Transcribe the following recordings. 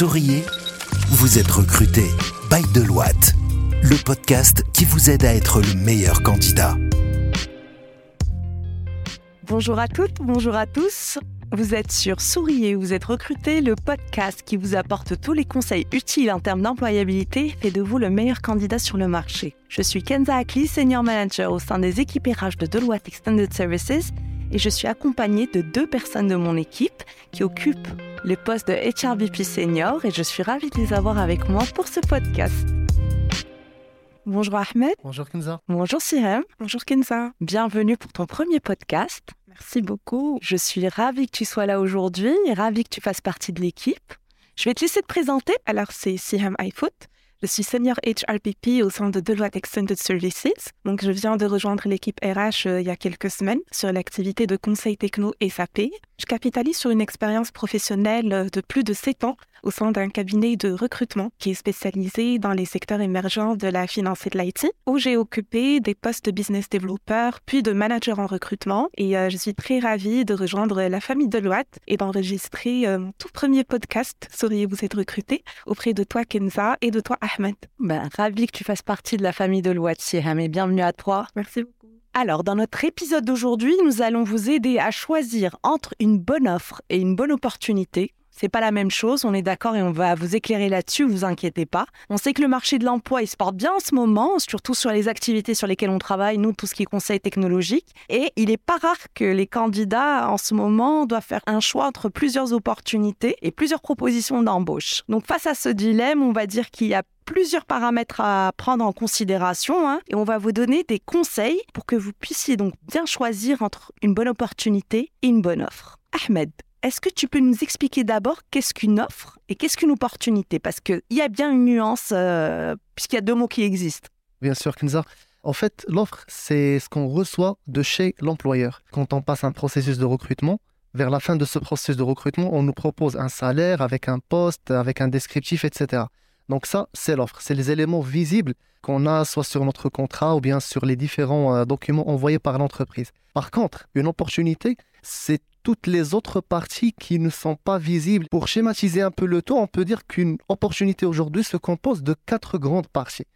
Souriez, vous êtes recruté by Deloitte, le podcast qui vous aide à être le meilleur candidat. Bonjour à toutes, bonjour à tous. Vous êtes sur Souriez, vous êtes recruté, le podcast qui vous apporte tous les conseils utiles en termes d'employabilité et de vous le meilleur candidat sur le marché. Je suis Kenza Akli, senior manager au sein des équipes RH de Deloitte Extended Services et je suis accompagnée de deux personnes de mon équipe qui occupent le poste de HRBP Senior et je suis ravie de les avoir avec moi pour ce podcast. Bonjour Ahmed. Bonjour Kenza. Bonjour Sirem. Bonjour Kenza. Bienvenue pour ton premier podcast. Merci beaucoup. Je suis ravie que tu sois là aujourd'hui et ravie que tu fasses partie de l'équipe. Je vais te laisser te présenter. Alors, c'est Siham iFoot. Je suis senior HRPP au sein de Deloitte Extended Services. Donc, je viens de rejoindre l'équipe RH euh, il y a quelques semaines sur l'activité de conseil techno SAP. Je capitalise sur une expérience professionnelle euh, de plus de 7 ans au sein d'un cabinet de recrutement qui est spécialisé dans les secteurs émergents de la finance et de l'IT, où j'ai occupé des postes de business developer puis de manager en recrutement. Et euh, je suis très ravie de rejoindre la famille Deloitte et d'enregistrer euh, mon tout premier podcast, Sauriez-vous être recruté, auprès de toi Kenza et de toi Ahmed. Ben, ravie que tu fasses partie de la famille Deloitte, Siham, et bienvenue à toi. Merci beaucoup. Alors, dans notre épisode d'aujourd'hui, nous allons vous aider à choisir entre une bonne offre et une bonne opportunité c'est pas la même chose, on est d'accord et on va vous éclairer là-dessus, vous inquiétez pas. On sait que le marché de l'emploi, il se porte bien en ce moment, surtout sur les activités sur lesquelles on travaille, nous, tout ce qui est conseil technologique. Et il est pas rare que les candidats, en ce moment, doivent faire un choix entre plusieurs opportunités et plusieurs propositions d'embauche. Donc, face à ce dilemme, on va dire qu'il y a plusieurs paramètres à prendre en considération hein, et on va vous donner des conseils pour que vous puissiez donc bien choisir entre une bonne opportunité et une bonne offre. Ahmed, est-ce que tu peux nous expliquer d'abord qu'est-ce qu'une offre et qu'est-ce qu'une opportunité? Parce qu'il y a bien une nuance, euh, puisqu'il y a deux mots qui existent. Bien sûr, Kenza. En fait, l'offre, c'est ce qu'on reçoit de chez l'employeur. Quand on passe un processus de recrutement, vers la fin de ce processus de recrutement, on nous propose un salaire avec un poste, avec un descriptif, etc. Donc ça, c'est l'offre. C'est les éléments visibles qu'on a soit sur notre contrat ou bien sur les différents euh, documents envoyés par l'entreprise. Par contre, une opportunité, c'est toutes les autres parties qui ne sont pas visibles. Pour schématiser un peu le tout, on peut dire qu'une opportunité aujourd'hui se compose de quatre grandes parties.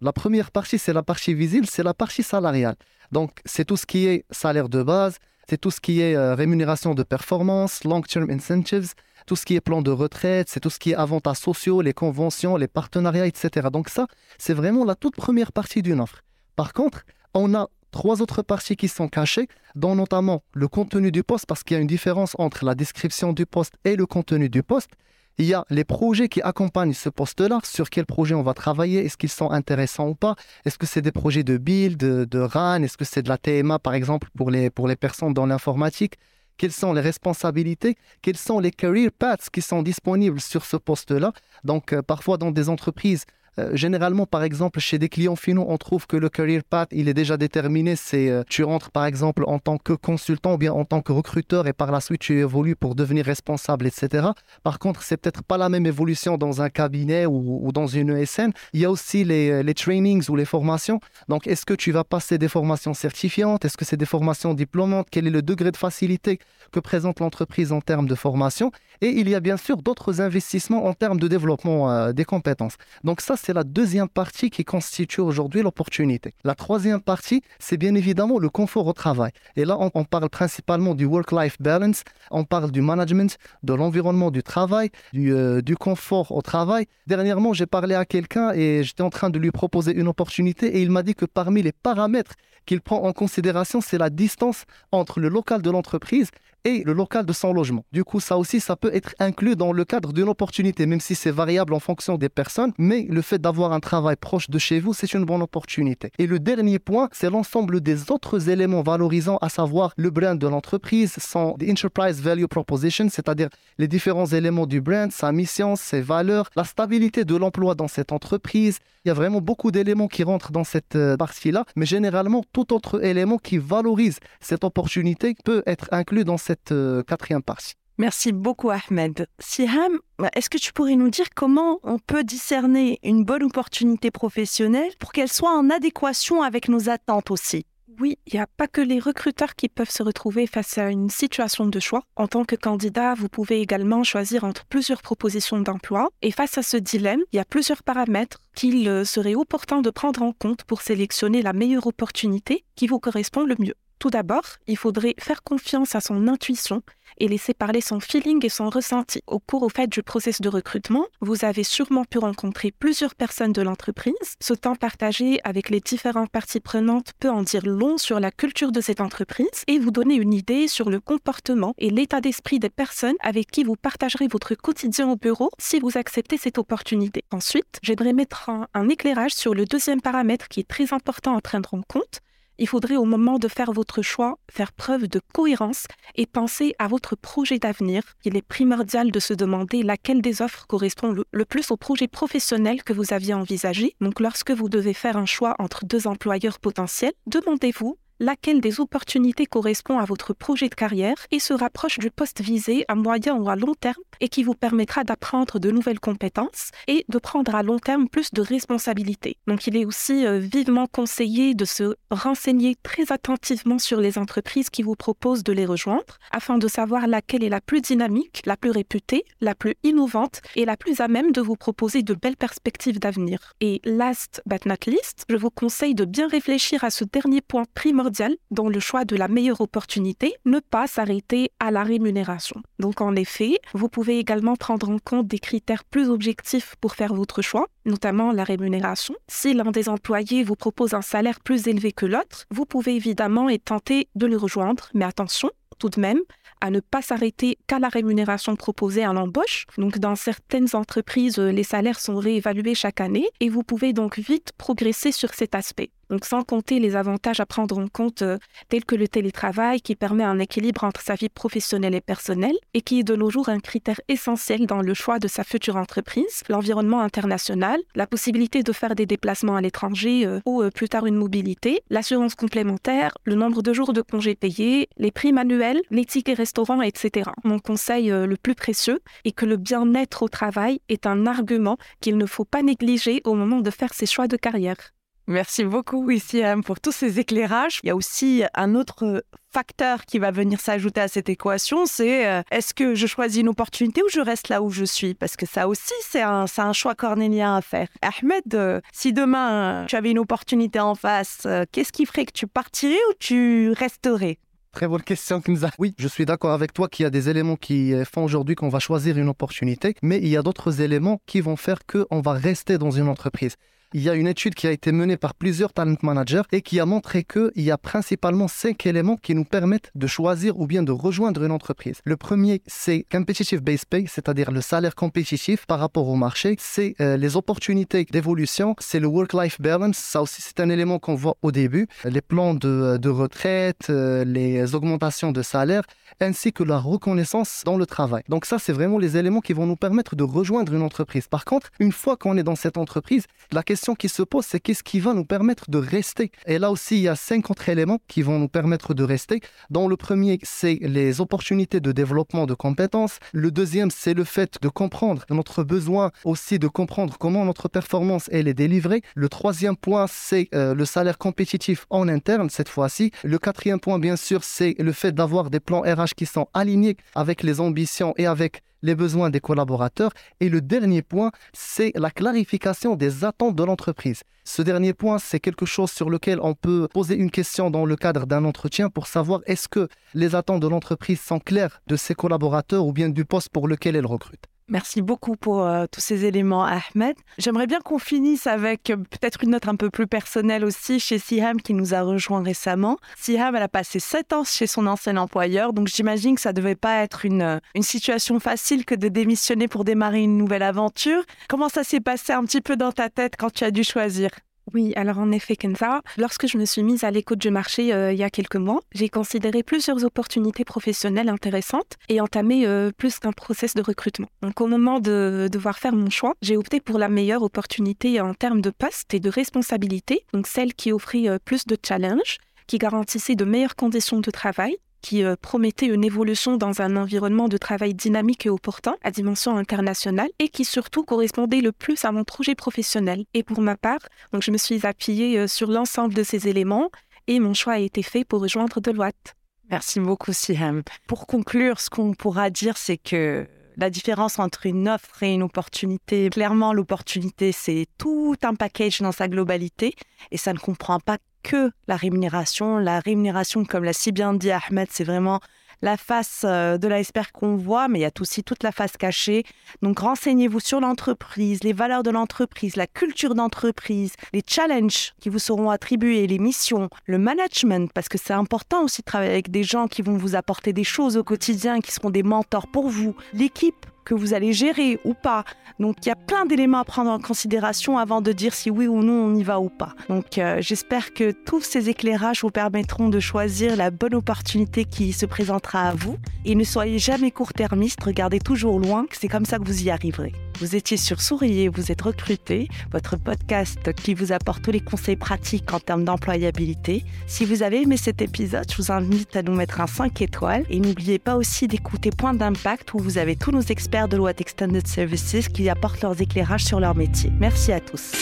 La première partie, c'est la partie visible, c'est la partie salariale. Donc, c'est tout ce qui est salaire de base, c'est tout ce qui est euh, rémunération de performance, long-term incentives, tout ce qui est plan de retraite, c'est tout ce qui est avantages sociaux, les conventions, les partenariats, etc. Donc ça, c'est vraiment la toute première partie d'une offre. Par contre, on a trois autres parties qui sont cachées, dont notamment le contenu du poste, parce qu'il y a une différence entre la description du poste et le contenu du poste. Il y a les projets qui accompagnent ce poste-là, sur quels projets on va travailler, est-ce qu'ils sont intéressants ou pas, est-ce que c'est des projets de build, de, de RAN, est-ce que c'est de la TMA par exemple pour les, pour les personnes dans l'informatique, quelles sont les responsabilités, quels sont les career paths qui sont disponibles sur ce poste-là. Donc euh, parfois dans des entreprises, euh, généralement, par exemple, chez des clients finaux, on trouve que le career path, il est déjà déterminé. C'est euh, tu rentres, par exemple, en tant que consultant ou bien en tant que recruteur et par la suite, tu évolues pour devenir responsable, etc. Par contre, c'est peut-être pas la même évolution dans un cabinet ou, dans une ESN. Il y a aussi les, euh, les trainings ou les formations. Donc, est-ce que tu vas passer des formations certifiantes? Est-ce que c'est des formations diplômantes? Quel est le degré de facilité que présente l'entreprise en termes de formation? Et il y a bien sûr d'autres investissements en termes de développement des compétences. Donc, ça, c'est la deuxième partie qui constitue aujourd'hui l'opportunité. La troisième partie, c'est bien évidemment le confort au travail. Et là, on, parle principalement du work-life balance, on parle du management, de l'environnement du travail, du, euh, du, confort au travail. Dernièrement, j'ai parlé à quelqu'un et j'étais en train de lui proposer une opportunité et il m'a dit que parmi les paramètres qu'il prend en considération, c'est la distance entre le local de l'entreprise et le local de son logement. Du coup, ça aussi, ça peut être inclus dans le cadre d'une opportunité, même si c'est variable en fonction des personnes. Mais le fait d'avoir un travail proche de chez vous, c'est une bonne opportunité. Et le dernier point, c'est l'ensemble des autres éléments valorisants, à savoir le brand de l'entreprise, son enterprise value proposition, c'est-à-dire les différents éléments du brand, sa mission, ses valeurs, la stabilité de l'emploi dans cette entreprise. Il y a vraiment beaucoup d'éléments qui rentrent dans cette euh, partie-là, mais généralement, tout autre élément qui valorise cette opportunité peut être inclus dans cette euh, quatrième partie. Merci beaucoup Ahmed. Siham, est-ce que tu pourrais nous dire comment on peut discerner une bonne opportunité professionnelle pour qu'elle soit en adéquation avec nos attentes aussi? Oui, il n'y a pas que les recruteurs qui peuvent se retrouver face à une situation de choix. En tant que candidat, vous pouvez également choisir entre plusieurs propositions d'emploi. Et face à ce dilemme, il y a plusieurs paramètres qu'il euh, serait opportun de prendre en compte pour sélectionner la meilleure opportunité qui vous correspond le mieux. Tout d'abord, il faudrait faire confiance à son intuition et laisser parler son feeling et son ressenti. Au cours au fait du processus de recrutement, vous avez sûrement pu rencontrer plusieurs personnes de l'entreprise. Ce temps partagé avec les différentes parties prenantes peut en dire long sur la culture de cette entreprise et vous donner une idée sur le comportement et l'état d'esprit des personnes avec qui vous partagerez votre quotidien au bureau si vous acceptez cette opportunité. Ensuite, j'aimerais mettre un éclairage sur le deuxième paramètre qui est très important à prendre en compte, il faudrait au moment de faire votre choix faire preuve de cohérence et penser à votre projet d'avenir. Il est primordial de se demander laquelle des offres correspond le, plus au projet professionnel que vous aviez envisagé. Donc lorsque vous devez faire un choix entre deux employeurs potentiels, demandez-vous laquelle des opportunités correspond à votre projet de carrière et se rapproche du poste visé à moyen ou à long terme et qui vous permettra d'apprendre de nouvelles compétences et de prendre à long terme plus de responsabilités. Donc il est aussi euh, vivement conseillé de se renseigner très attentivement sur les entreprises qui vous proposent de les rejoindre afin de savoir laquelle est la plus dynamique, la plus réputée, la plus innovante et la plus à même de vous proposer de belles perspectives d'avenir. Et last but not least, je vous conseille de bien réfléchir à ce dernier point primordial dans le choix de la meilleure opportunité, ne pas s'arrêter à la rémunération. Donc en effet, vous pouvez également prendre en compte des critères plus objectifs pour faire votre choix, notamment la rémunération. Si l'un des employés vous propose un salaire plus élevé que l'autre, vous pouvez évidemment être tenté de le rejoindre, mais attention, tout de même, à ne pas s'arrêter qu'à la rémunération proposée à l'embauche. Donc, dans certaines entreprises, les salaires sont réévalués chaque année et vous pouvez donc vite progresser sur cet aspect. Donc sans compter les avantages à prendre en compte euh, tels que le télétravail qui permet un équilibre entre sa vie professionnelle et personnelle et qui est de nos jours un critère essentiel dans le choix de sa future entreprise, l'environnement international, la possibilité de faire des déplacements à l'étranger euh, ou euh, plus tard une mobilité, l'assurance complémentaire, le nombre de jours de congés payés, les primes annuelles, les tickets restaurants, etc. Mon conseil le plus précieux est que le bien-être au travail est un argument qu'il ne faut pas négliger au moment de faire ses choix de carrière. Merci beaucoup, Wissiam, pour tous ces éclairages. Il y a aussi un autre facteur qui va venir s'ajouter à cette équation, c'est euh, est-ce que je choisis une opportunité ou je reste là où je suis? Parce que ça aussi, c'est un, choix cornélien à faire. Ahmed, euh, si demain tu avais une opportunité en face, euh, qu'est-ce qui ferait que tu partirais ou tu resterais? Très bonne question, Kinza. Oui, je suis d'accord avec toi qu'il y a des éléments qui font aujourd'hui qu'on va choisir une opportunité, mais il y a d'autres éléments qui vont faire qu'on va rester dans une entreprise il y a une étude qui a été menée par plusieurs talent managers et qui a montré qu'il y a principalement cinq éléments qui nous permettent de choisir ou bien de rejoindre une entreprise. Le premier, c'est competitive base pay, c'est-à-dire le salaire compétitif par rapport au marché. C'est euh, les opportunités d'évolution, c'est le work-life balance. Ça aussi, c'est un élément qu'on voit au début. Les plans de, de retraite, euh, les augmentations de salaire, ainsi que la reconnaissance dans le travail. Donc ça, c'est vraiment les éléments qui vont nous permettre de rejoindre une entreprise. Par contre, une fois qu'on est dans cette entreprise, la question qui se pose, c'est qu'est-ce qui va nous permettre de rester? Et là aussi, il y a cinq autres éléments qui vont nous permettre de rester. Dans le premier, c'est les opportunités de développement de compétences. Le deuxième, c'est le fait de comprendre notre besoin aussi de comprendre comment notre performance elle est délivrée. Le troisième point, c'est euh, le salaire compétitif en interne cette fois-ci. Le quatrième point, bien sûr, c'est le fait d'avoir des plans RH qui sont alignés avec les ambitions et avec les besoins des collaborateurs. Et le dernier point, c'est la clarification des attentes de l'entreprise. Ce dernier point, c'est quelque chose sur lequel on peut poser une question dans le cadre d'un entretien pour savoir est-ce que les attentes de l'entreprise sont claires de ses collaborateurs ou bien du poste pour lequel elle recrute. Merci beaucoup pour euh, tous ces éléments, Ahmed. J'aimerais bien qu'on finisse avec euh, peut-être une note un peu plus personnelle aussi chez Siham qui nous a rejoint récemment. Siham, elle a passé sept ans chez son ancien employeur, donc j'imagine que ça devait pas être une, euh, une situation facile que de démissionner pour démarrer une nouvelle aventure. Comment ça s'est passé un petit peu dans ta tête quand tu as dû choisir? Oui, alors en effet, Kenza, lorsque je me suis mise à l'écoute du marché euh, il y a quelques mois, j'ai considéré plusieurs opportunités professionnelles intéressantes et entamé euh, plus qu'un process de recrutement. Donc au moment de devoir faire mon choix, j'ai opté pour la meilleure opportunité en termes de poste et de responsabilité, donc celle qui offrit euh, plus de challenge, qui garantissait de meilleures conditions de travail qui euh, promettait une évolution dans un environnement de travail dynamique et opportun à dimension internationale et qui surtout correspondait le plus à mon projet professionnel. Et pour ma part, donc je me suis appuyée euh, sur l'ensemble de ces éléments et mon choix a été fait pour rejoindre Deloitte. Merci beaucoup, Siham. Pour conclure, ce qu'on pourra dire, c'est que la différence entre une offre et une opportunité, clairement, l'opportunité, c'est tout un package dans sa globalité et ça ne comprend pas que la rémunération. La rémunération, comme l'a si bien dit Ahmed, c'est vraiment la face euh, de l'iceberg qu'on voit, mais il y a aussi toute la face cachée. Donc renseignez-vous sur l'entreprise, les valeurs de l'entreprise, la culture d'entreprise, les challenges qui vous seront attribués, les missions, le management, parce que c'est important aussi de travailler avec des gens qui vont vous apporter des choses au quotidien, qui seront des mentors pour vous, l'équipe que vous allez gérer ou pas. Donc il y a plein d'éléments à prendre en considération avant de dire si oui ou non on y va ou pas. Donc euh, j'espère que tous ces éclairages vous permettront de choisir la bonne opportunité qui se présentera à vous. Et ne soyez jamais court-termiste, regardez toujours loin, c'est comme ça que vous y arriverez. Vous étiez sur Souriez, vous êtes recruté, votre podcast qui vous apporte tous les conseils pratiques en termes d'employabilité. Si vous avez aimé cet épisode, je vous invite à nous mettre un 5 étoiles et n'oubliez pas aussi d'écouter Point d'impact où vous avez tous nos experts de Deloitte Extended Services qui apportent leurs éclairages sur leur métier. Merci à tous.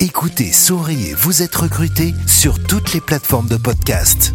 Écoutez Souriez, vous êtes recruté sur toutes les plateformes de podcast.